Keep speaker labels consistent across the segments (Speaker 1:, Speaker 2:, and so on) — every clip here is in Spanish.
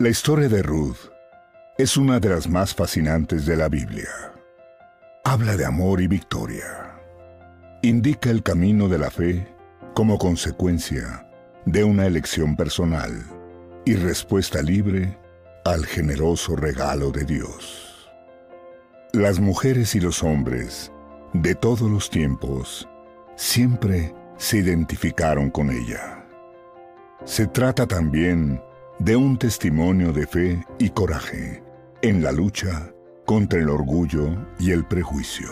Speaker 1: La historia de Ruth es una de las más fascinantes de la Biblia. Habla de amor y victoria. Indica el camino de la fe como consecuencia de una elección personal y respuesta libre al generoso regalo de Dios. Las mujeres y los hombres de todos los tiempos siempre se identificaron con ella. Se trata también de un testimonio de fe y coraje en la lucha contra el orgullo y el prejuicio.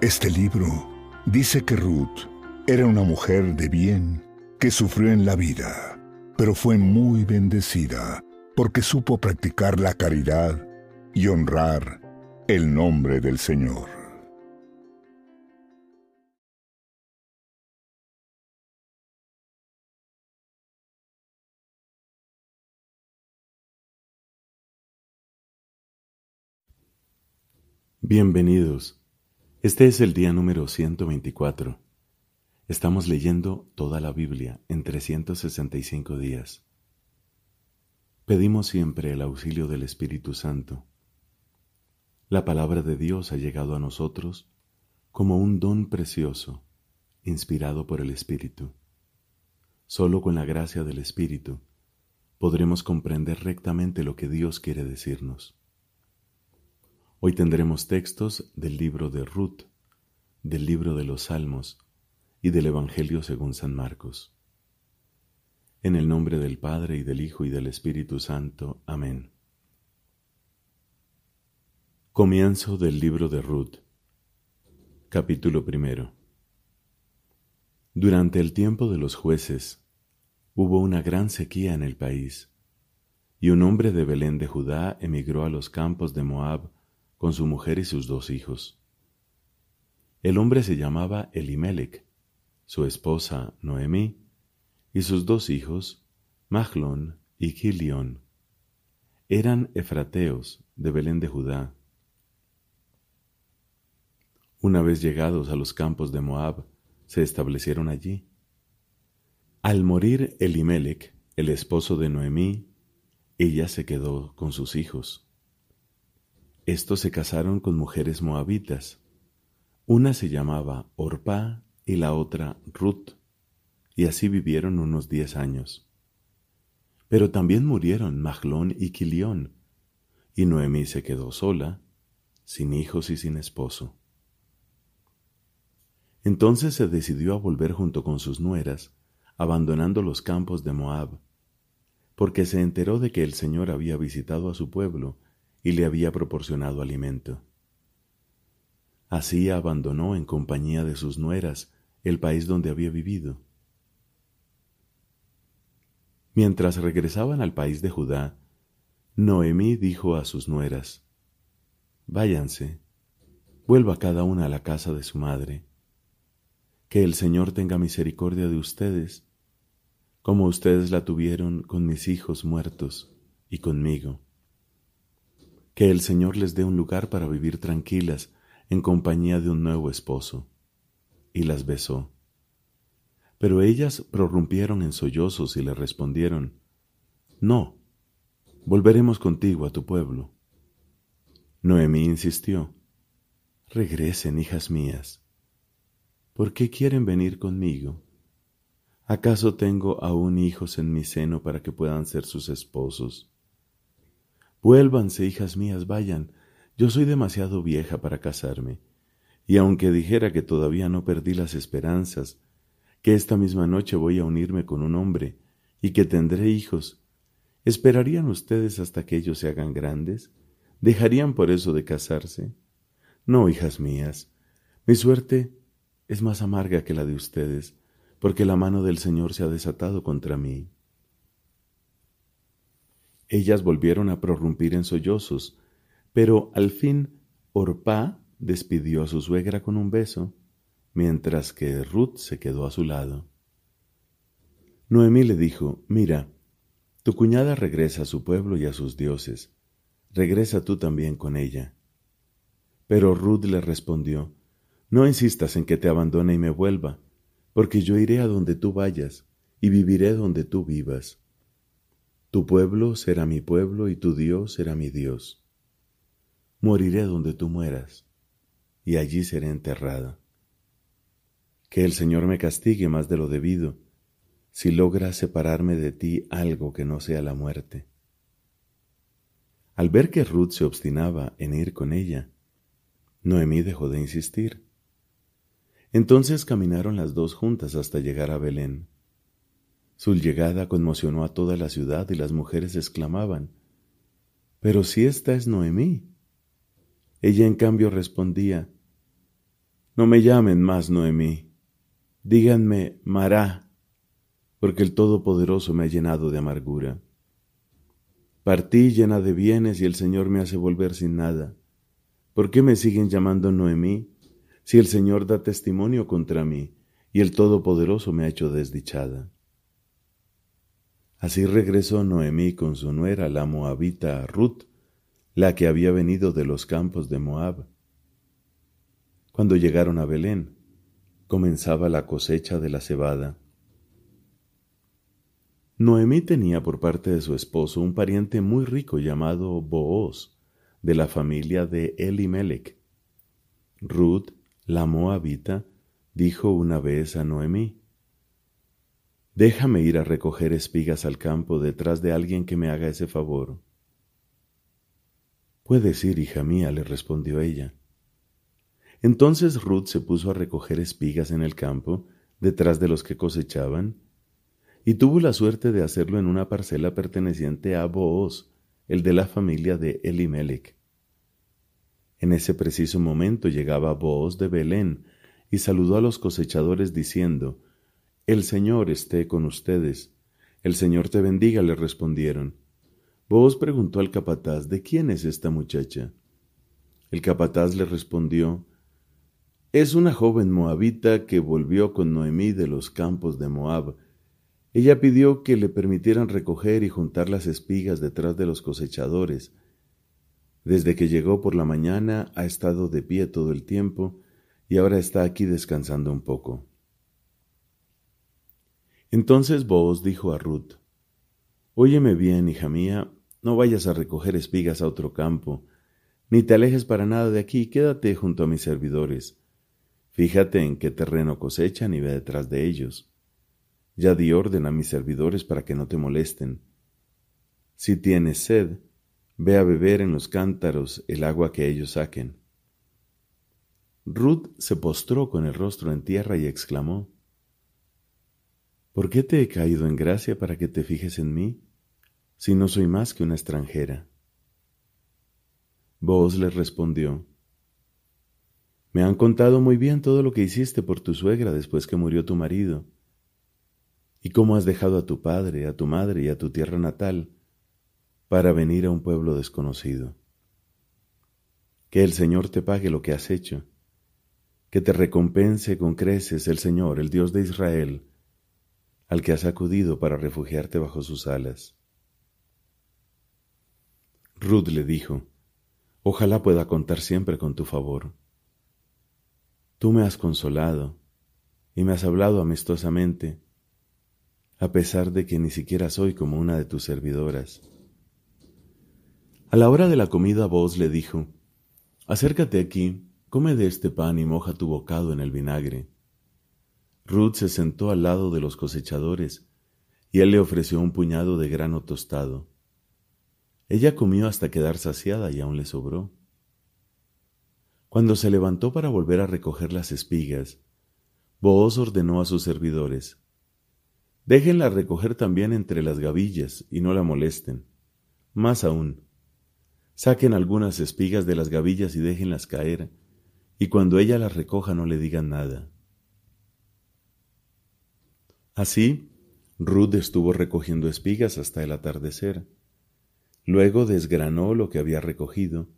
Speaker 1: Este libro dice que Ruth era una mujer de bien que sufrió en la vida, pero fue muy bendecida porque supo practicar la caridad y honrar el nombre del Señor.
Speaker 2: Bienvenidos. Este es el día número 124. Estamos leyendo toda la Biblia en 365 días. Pedimos siempre el auxilio del Espíritu Santo. La palabra de Dios ha llegado a nosotros como un don precioso, inspirado por el Espíritu. Solo con la gracia del Espíritu podremos comprender rectamente lo que Dios quiere decirnos. Hoy tendremos textos del libro de Ruth, del libro de los Salmos y del Evangelio según San Marcos. En el nombre del Padre y del Hijo y del Espíritu Santo. Amén. Comienzo del libro de Ruth. Capítulo primero. Durante el tiempo de los jueces hubo una gran sequía en el país, y un hombre de Belén de Judá emigró a los campos de Moab con su mujer y sus dos hijos. El hombre se llamaba Elimelech, su esposa Noemí y sus dos hijos, Mahlón y Gilión. Eran efrateos de Belén de Judá. Una vez llegados a los campos de Moab, se establecieron allí. Al morir Elimelech, el esposo de Noemí, ella se quedó con sus hijos. Estos se casaron con mujeres moabitas. Una se llamaba Orpá y la otra Ruth, y así vivieron unos diez años. Pero también murieron Mahlón y Quilión, y Noemí se quedó sola, sin hijos y sin esposo. Entonces se decidió a volver junto con sus nueras, abandonando los campos de Moab, porque se enteró de que el Señor había visitado a su pueblo y le había proporcionado alimento. Así abandonó en compañía de sus nueras el país donde había vivido. Mientras regresaban al país de Judá, Noemí dijo a sus nueras, Váyanse, vuelva cada una a la casa de su madre. Que el Señor tenga misericordia de ustedes, como ustedes la tuvieron con mis hijos muertos y conmigo que el Señor les dé un lugar para vivir tranquilas en compañía de un nuevo esposo. Y las besó. Pero ellas prorrumpieron en sollozos y le respondieron, No, volveremos contigo a tu pueblo. Noemí insistió, Regresen, hijas mías. ¿Por qué quieren venir conmigo? ¿Acaso tengo aún hijos en mi seno para que puedan ser sus esposos? Vuélvanse, hijas mías, vayan. Yo soy demasiado vieja para casarme. Y aunque dijera que todavía no perdí las esperanzas, que esta misma noche voy a unirme con un hombre y que tendré hijos, ¿esperarían ustedes hasta que ellos se hagan grandes? ¿Dejarían por eso de casarse? No, hijas mías, mi suerte es más amarga que la de ustedes, porque la mano del Señor se ha desatado contra mí. Ellas volvieron a prorrumpir en sollozos, pero al fin Orpá despidió a su suegra con un beso, mientras que Ruth se quedó a su lado. Noemí le dijo, Mira, tu cuñada regresa a su pueblo y a sus dioses, regresa tú también con ella. Pero Ruth le respondió, No insistas en que te abandone y me vuelva, porque yo iré a donde tú vayas y viviré donde tú vivas. Tu pueblo será mi pueblo y tu Dios será mi Dios. Moriré donde tú mueras, y allí seré enterrada. Que el Señor me castigue más de lo debido, si logra separarme de ti algo que no sea la muerte. Al ver que Ruth se obstinaba en ir con ella, Noemí dejó de insistir. Entonces caminaron las dos juntas hasta llegar a Belén. Su llegada conmocionó a toda la ciudad y las mujeres exclamaban, Pero si esta es Noemí. Ella en cambio respondía, No me llamen más Noemí, díganme Mará, porque el Todopoderoso me ha llenado de amargura. Partí llena de bienes y el Señor me hace volver sin nada. ¿Por qué me siguen llamando Noemí si el Señor da testimonio contra mí y el Todopoderoso me ha hecho desdichada? Así regresó Noemí con su nuera, la moabita Ruth, la que había venido de los campos de Moab. Cuando llegaron a Belén, comenzaba la cosecha de la cebada. Noemí tenía por parte de su esposo un pariente muy rico llamado Booz, de la familia de Elimelech. Ruth, la moabita, dijo una vez a Noemí, Déjame ir a recoger espigas al campo detrás de alguien que me haga ese favor. Puedes ir, hija mía, le respondió ella. Entonces Ruth se puso a recoger espigas en el campo, detrás de los que cosechaban, y tuvo la suerte de hacerlo en una parcela perteneciente a Booz, el de la familia de Elimelech. En ese preciso momento llegaba Booz de Belén y saludó a los cosechadores diciendo, El Señor esté con ustedes. El Señor te bendiga, le respondieron. Booz preguntó al capataz, ¿de quién es esta muchacha? El capataz le respondió, Es una joven moabita que volvió con Noemí de los campos de Moab, ella pidió que le permitieran recoger y juntar las espigas detrás de los cosechadores. Desde que llegó por la mañana ha estado de pie todo el tiempo y ahora está aquí descansando un poco. Entonces Boaz dijo a Ruth, Óyeme bien, hija mía, no vayas a recoger espigas a otro campo, ni te alejes para nada de aquí, quédate junto a mis servidores. Fíjate en qué terreno cosechan y ve detrás de ellos. Ya di orden a mis servidores para que no te molesten. Si tienes sed, ve a beber en los cántaros el agua que ellos saquen. Ruth se postró con el rostro en tierra y exclamó, ¿Por qué te he caído en gracia para que te fijes en mí, si no soy más que una extranjera? Vos le respondió, Me han contado muy bien todo lo que hiciste por tu suegra después que murió tu marido y cómo has dejado a tu padre, a tu madre y a tu tierra natal para venir a un pueblo desconocido. Que el Señor te pague lo que has hecho, que te recompense con creces el Señor, el Dios de Israel, al que has acudido para refugiarte bajo sus alas. Ruth le dijo, Ojalá pueda contar siempre con tu favor. Tú me has consolado y me has hablado amistosamente a pesar de que ni siquiera soy como una de tus servidoras. A la hora de la comida vos le dijo, Acércate aquí, come de este pan y moja tu bocado en el vinagre. Ruth se sentó al lado de los cosechadores, y él le ofreció un puñado de grano tostado. Ella comió hasta quedar saciada y aún le sobró. Cuando se levantó para volver a recoger las espigas, Booz ordenó a sus servidores, Déjenla recoger también entre las gavillas y no la molesten. Más aún, saquen algunas espigas de las gavillas y déjenlas caer, y cuando ella las recoja no le digan nada. Así, Ruth estuvo recogiendo espigas hasta el atardecer. Luego desgranó lo que había recogido,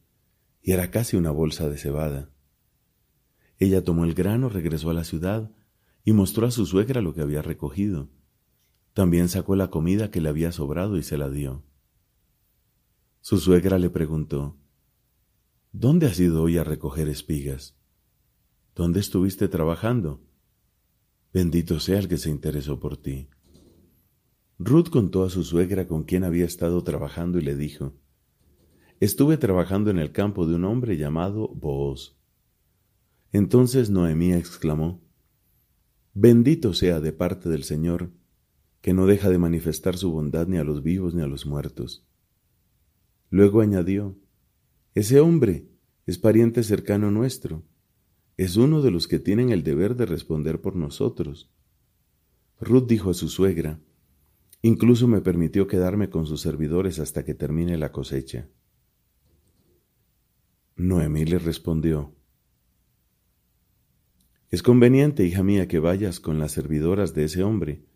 Speaker 2: y era casi una bolsa de cebada. Ella tomó el grano, regresó a la ciudad y mostró a su suegra lo que había recogido. También sacó la comida que le había sobrado y se la dio. Su suegra le preguntó, ¿Dónde has ido hoy a recoger espigas? ¿Dónde estuviste trabajando? Bendito sea el que se interesó por ti. Ruth contó a su suegra con quien había estado trabajando y le dijo, Estuve trabajando en el campo de un hombre llamado Booz. Entonces Noemí exclamó, Bendito sea de parte del Señor, que no deja de manifestar su bondad ni a los vivos ni a los muertos. Luego añadió, Ese hombre es pariente cercano nuestro, es uno de los que tienen el deber de responder por nosotros. Ruth dijo a su suegra, Incluso me permitió quedarme con sus servidores hasta que termine la cosecha. Noemí le respondió, Es conveniente, hija mía, que vayas con las servidoras de ese hombre,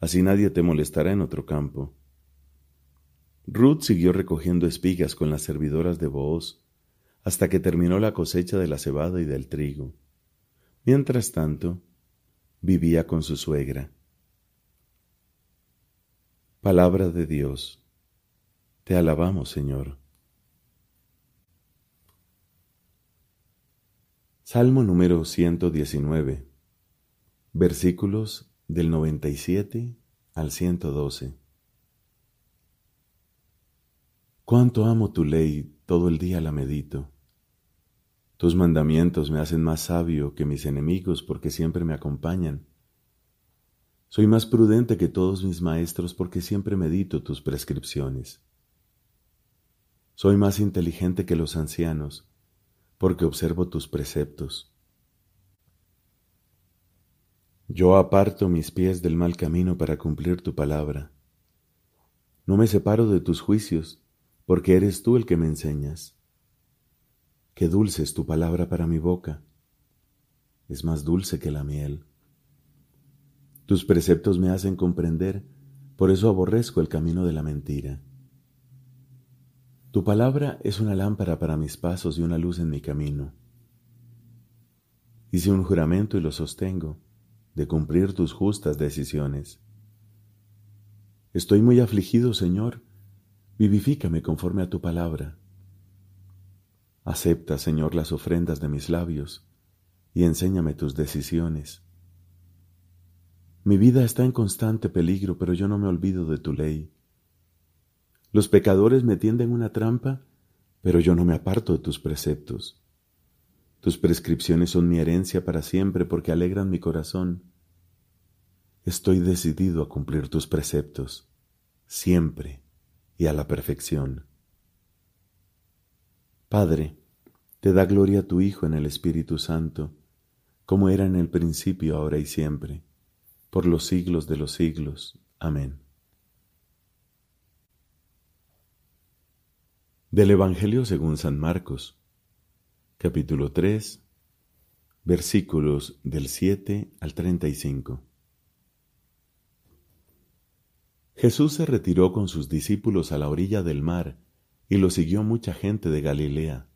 Speaker 2: así nadie te molestará en otro campo. Ruth siguió recogiendo espigas con las servidoras de Booz hasta que terminó la cosecha de la cebada y del trigo. Mientras tanto, vivía con su suegra. Palabra de Dios. Te alabamos, Señor. Salmo número 119, versículos del 97 al 112. Cuánto amo tu ley, todo el día la medito. Tus mandamientos me hacen más sabio que mis enemigos porque siempre me acompañan. Soy más prudente que todos mis maestros porque siempre medito tus prescripciones. Soy más inteligente que los ancianos porque observo tus preceptos. Yo aparto mis pies del mal camino para cumplir tu palabra. No me separo de tus juicios, porque eres tú el que me enseñas. Qué dulce es tu palabra para mi boca, es más dulce que la miel. Tus preceptos me hacen comprender, por eso aborrezco el camino de la mentira. Tu palabra es una lámpara para mis pasos y una luz en mi camino. Hice un juramento y lo sostengo, de cumplir tus justas decisiones. Estoy muy afligido, Señor, vivifícame conforme a tu palabra. Acepta, Señor, las ofrendas de mis labios y enséñame tus decisiones. Mi vida está en constante peligro, pero yo no me olvido de tu ley. Los pecadores me tienden una trampa, pero yo no me aparto de tus preceptos. Tus prescripciones son mi herencia para siempre porque alegran mi corazón. Estoy decidido a cumplir tus preceptos, siempre y a la perfección. Padre, te da gloria a tu Hijo en el Espíritu Santo, como era en el principio, ahora y siempre por los siglos de los siglos. Amén. Del Evangelio según San Marcos, capítulo 3, versículos del 7 al 35. Jesús se retiró con sus discípulos a la orilla del mar y lo siguió mucha gente de Galilea.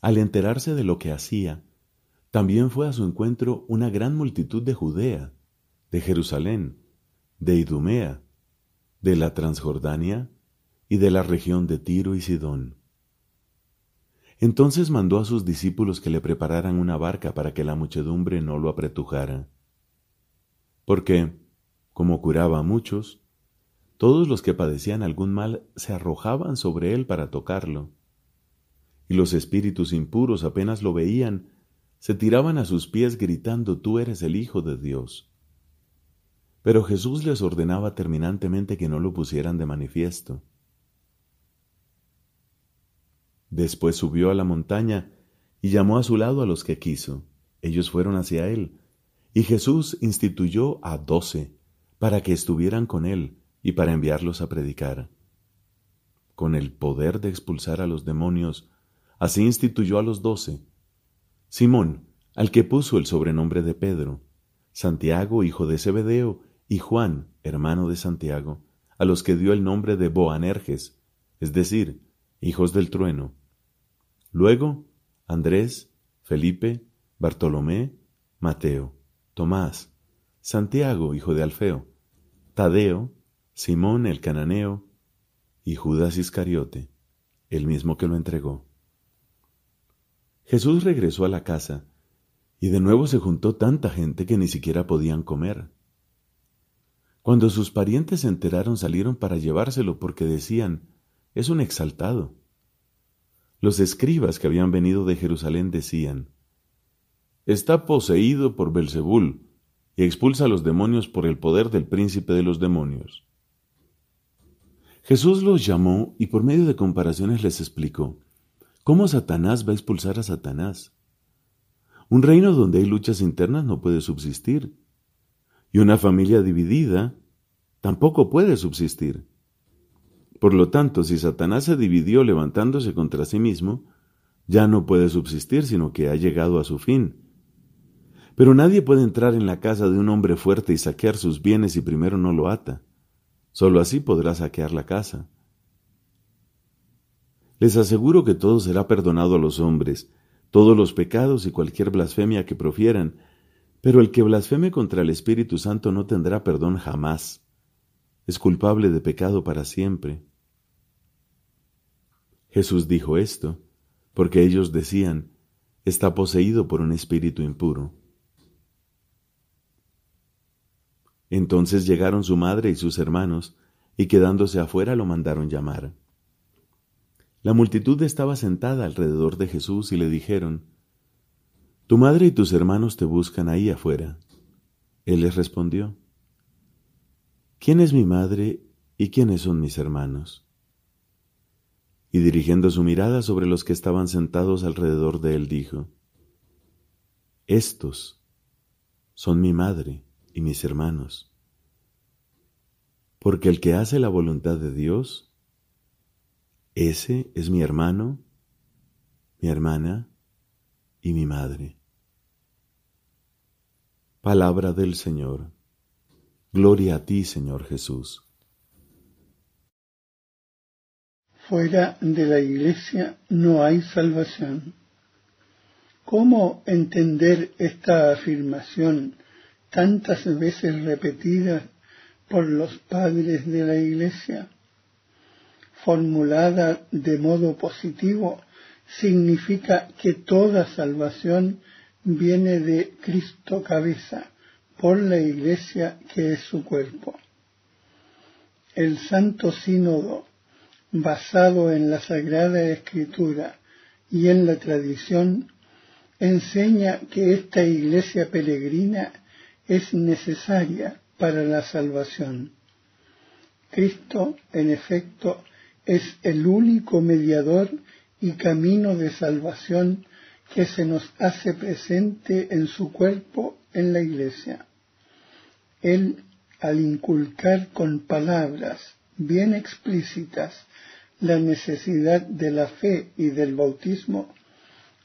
Speaker 2: Al enterarse de lo que hacía, también fue a su encuentro una gran multitud de Judea, de Jerusalén, de Idumea, de la Transjordania y de la región de Tiro y Sidón. Entonces mandó a sus discípulos que le prepararan una barca para que la muchedumbre no lo apretujara. Porque, como curaba a muchos, todos los que padecían algún mal se arrojaban sobre él para tocarlo. Y los espíritus impuros apenas lo veían, se tiraban a sus pies gritando, Tú eres el Hijo de Dios. Pero Jesús les ordenaba terminantemente que no lo pusieran de manifiesto. Después subió a la montaña y llamó a su lado a los que quiso. Ellos fueron hacia él. Y Jesús instituyó a doce para que estuvieran con él y para enviarlos a predicar. Con el poder de expulsar a los demonios, así instituyó a los doce. Simón, al que puso el sobrenombre de Pedro, Santiago, hijo de Zebedeo, y Juan, hermano de Santiago, a los que dio el nombre de Boanerges, es decir, hijos del trueno. Luego, Andrés, Felipe, Bartolomé, Mateo, Tomás, Santiago, hijo de Alfeo, Tadeo, Simón el cananeo, y Judas Iscariote, el mismo que lo entregó. Jesús regresó a la casa, y de nuevo se juntó tanta gente que ni siquiera podían comer. Cuando sus parientes se enteraron salieron para llevárselo porque decían, es un exaltado. Los escribas que habían venido de Jerusalén decían, está poseído por Belzebul y expulsa a los demonios por el poder del príncipe de los demonios. Jesús los llamó y por medio de comparaciones les explicó cómo Satanás va a expulsar a Satanás. Un reino donde hay luchas internas no puede subsistir y una familia dividida tampoco puede subsistir. Por lo tanto, si Satanás se dividió levantándose contra sí mismo, ya no puede subsistir, sino que ha llegado a su fin. Pero nadie puede entrar en la casa de un hombre fuerte y saquear sus bienes si primero no lo ata. Solo así podrá saquear la casa. Les aseguro que todo será perdonado a los hombres, todos los pecados y cualquier blasfemia que profieran, pero el que blasfeme contra el Espíritu Santo no tendrá perdón jamás. Es culpable de pecado para siempre. Jesús dijo esto porque ellos decían, está poseído por un espíritu impuro. Entonces llegaron su madre y sus hermanos, y quedándose afuera lo mandaron llamar. La multitud estaba sentada alrededor de Jesús y le dijeron, tu madre y tus hermanos te buscan ahí afuera. Él les respondió, ¿quién es mi madre y quiénes son mis hermanos? Y dirigiendo su mirada sobre los que estaban sentados alrededor de él, dijo, Estos son mi madre y mis hermanos. Porque el que hace la voluntad de Dios, ese es mi hermano, mi hermana y mi madre. Palabra del Señor. Gloria a ti, Señor Jesús.
Speaker 3: Fuera de la Iglesia no hay salvación. ¿Cómo entender esta afirmación tantas veces repetida por los padres de la Iglesia? Formulada de modo positivo, significa que toda salvación viene de Cristo cabeza por la Iglesia que es su cuerpo. El Santo Sínodo, basado en la Sagrada Escritura y en la tradición, enseña que esta Iglesia peregrina es necesaria para la salvación. Cristo, en efecto, es el único mediador y camino de salvación que se nos hace presente en su cuerpo en la iglesia. Él, al inculcar con palabras bien explícitas la necesidad de la fe y del bautismo,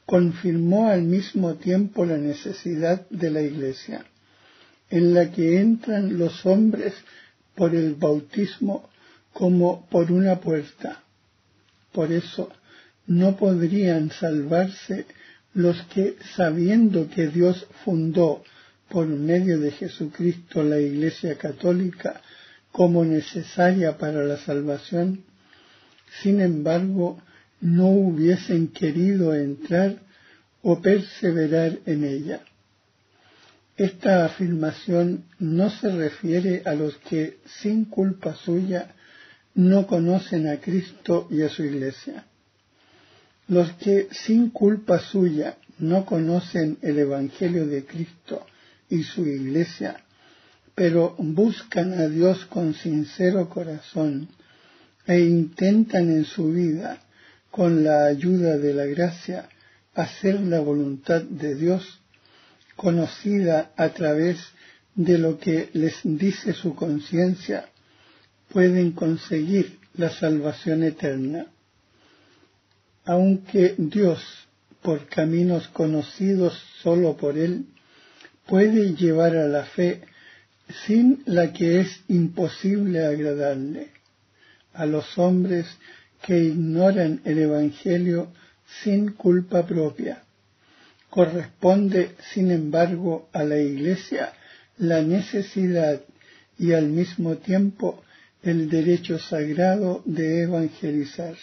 Speaker 3: confirmó al mismo tiempo la necesidad de la iglesia, en la que entran los hombres por el bautismo como por una puerta. Por eso, no podrían salvarse los que, sabiendo que Dios fundó por medio de Jesucristo la Iglesia Católica como necesaria para la salvación, sin embargo, no hubiesen querido entrar o perseverar en ella. Esta afirmación no se refiere a los que, sin culpa suya, no conocen a Cristo y a su Iglesia. Los que sin culpa suya no conocen el Evangelio de Cristo y su Iglesia, pero buscan a Dios con sincero corazón e intentan en su vida, con la ayuda de la gracia, hacer la voluntad de Dios, conocida a través de lo que les dice su conciencia, pueden conseguir la salvación eterna aunque Dios, por caminos conocidos solo por Él, puede llevar a la fe sin la que es imposible agradarle, a los hombres que ignoran el Evangelio sin culpa propia. Corresponde, sin embargo, a la Iglesia la necesidad y al mismo tiempo el derecho sagrado de evangelizar.